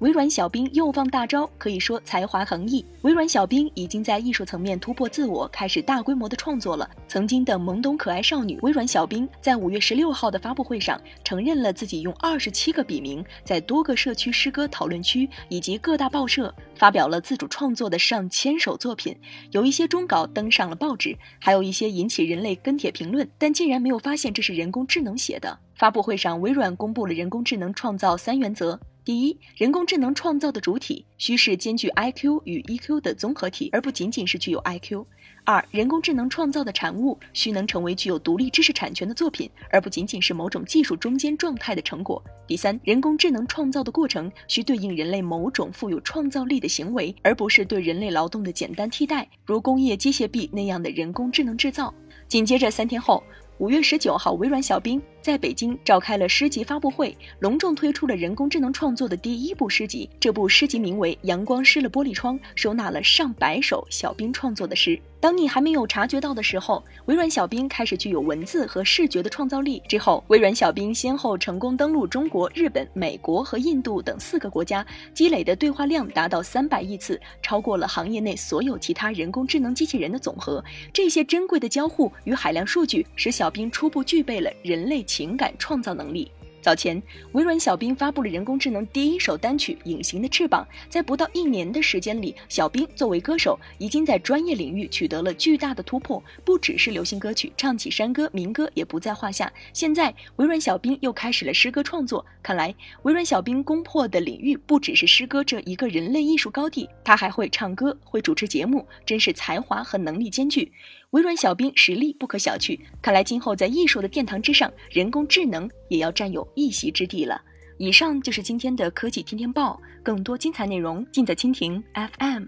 微软小冰又放大招，可以说才华横溢。微软小冰已经在艺术层面突破自我，开始大规模的创作了。曾经的懵懂可爱少女微软小冰，在五月十六号的发布会上，承认了自己用二十七个笔名，在多个社区诗歌讨论区以及各大报社发表了自主创作的上千首作品。有一些终稿登上了报纸，还有一些引起人类跟帖评论，但竟然没有发现这是人工智能写的。发布会上，微软公布了人工智能创造三原则。第一，人工智能创造的主体需是兼具 I Q 与 E Q 的综合体，而不仅仅是具有 I Q。二，人工智能创造的产物需能成为具有独立知识产权的作品，而不仅仅是某种技术中间状态的成果。第三，人工智能创造的过程需对应人类某种富有创造力的行为，而不是对人类劳动的简单替代，如工业机械臂那样的人工智能制造。紧接着三天后。五月十九号，微软小冰在北京召开了诗集发布会，隆重推出了人工智能创作的第一部诗集。这部诗集名为《阳光湿了玻璃窗》，收纳了上百首小冰创作的诗。当你还没有察觉到的时候，微软小冰开始具有文字和视觉的创造力。之后，微软小冰先后成功登陆中国、日本、美国和印度等四个国家，积累的对话量达到三百亿次，超过了行业内所有其他人工智能机器人的总和。这些珍贵的交互与海量数据，使小冰初步具备了人类情感创造能力。早前，微软小冰发布了人工智能第一首单曲《隐形的翅膀》。在不到一年的时间里，小冰作为歌手，已经在专业领域取得了巨大的突破。不只是流行歌曲，唱起山歌、民歌也不在话下。现在，微软小冰又开始了诗歌创作。看来，微软小冰攻破的领域不只是诗歌这一个人类艺术高地，他还会唱歌，会主持节目，真是才华和能力兼具。微软小冰实力不可小觑，看来今后在艺术的殿堂之上，人工智能也要占有一席之地了。以上就是今天的科技天天报，更多精彩内容尽在蜻蜓 FM。